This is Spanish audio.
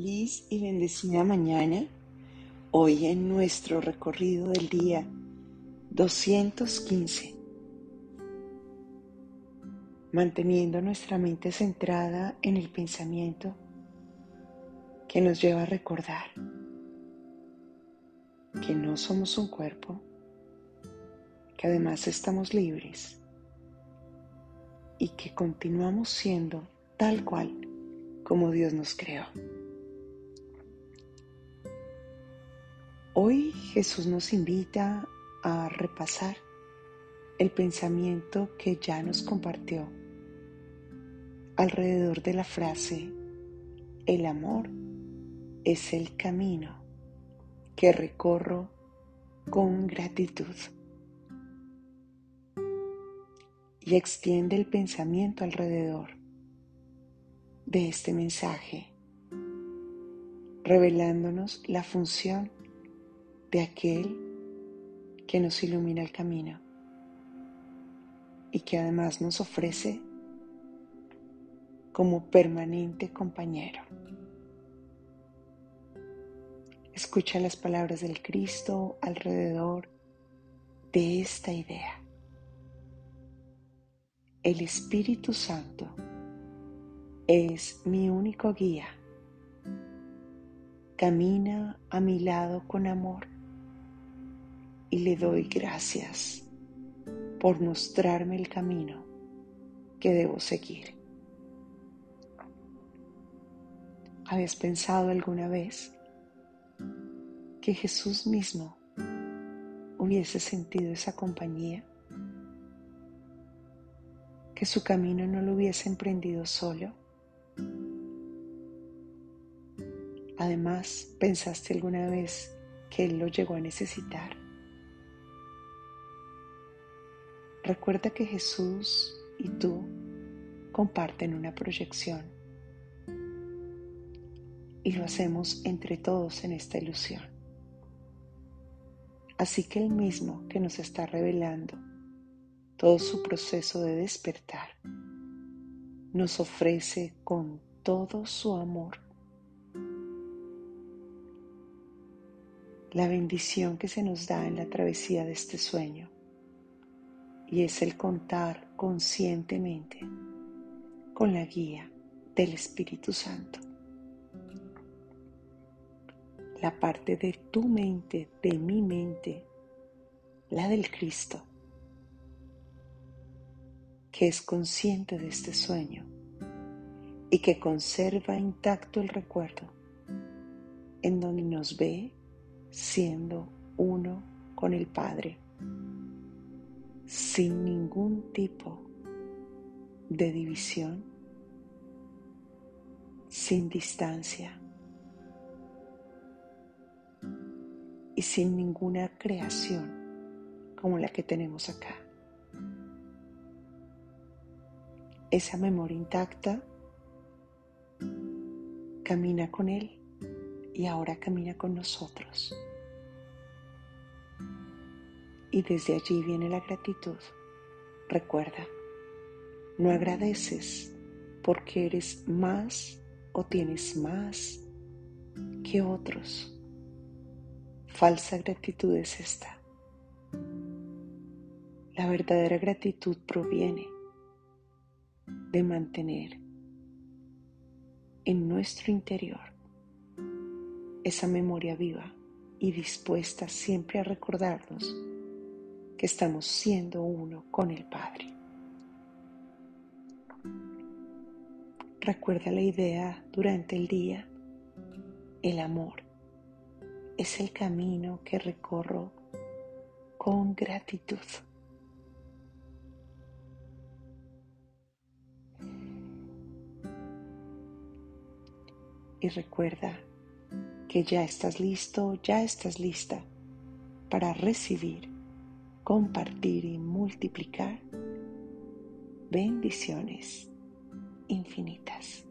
Feliz y bendecida mañana. Hoy en nuestro recorrido del día 215. Manteniendo nuestra mente centrada en el pensamiento que nos lleva a recordar que no somos un cuerpo, que además estamos libres y que continuamos siendo tal cual como Dios nos creó. Hoy Jesús nos invita a repasar el pensamiento que ya nos compartió alrededor de la frase, el amor es el camino que recorro con gratitud. Y extiende el pensamiento alrededor de este mensaje, revelándonos la función de aquel que nos ilumina el camino y que además nos ofrece como permanente compañero. Escucha las palabras del Cristo alrededor de esta idea. El Espíritu Santo es mi único guía. Camina a mi lado con amor y le doy gracias por mostrarme el camino que debo seguir. ¿Habías pensado alguna vez que Jesús mismo hubiese sentido esa compañía? ¿Que su camino no lo hubiese emprendido solo? Además, ¿pensaste alguna vez que Él lo llegó a necesitar? Recuerda que Jesús y tú comparten una proyección y lo hacemos entre todos en esta ilusión. Así que Él mismo que nos está revelando todo su proceso de despertar, nos ofrece con todo su amor la bendición que se nos da en la travesía de este sueño y es el contar conscientemente con la guía del Espíritu Santo. La parte de tu mente, de mi mente, la del Cristo, que es consciente de este sueño y que conserva intacto el recuerdo en donde nos ve siendo uno con el Padre, sin ningún tipo de división, sin distancia y sin ninguna creación como la que tenemos acá. Esa memoria intacta camina con Él y ahora camina con nosotros. Y desde allí viene la gratitud. Recuerda, no agradeces porque eres más o tienes más que otros. Falsa gratitud es esta. La verdadera gratitud proviene de mantener en nuestro interior esa memoria viva y dispuesta siempre a recordarnos que estamos siendo uno con el Padre. Recuerda la idea durante el día. El amor es el camino que recorro con gratitud. Y recuerda que ya estás listo, ya estás lista para recibir, compartir y multiplicar bendiciones infinitas.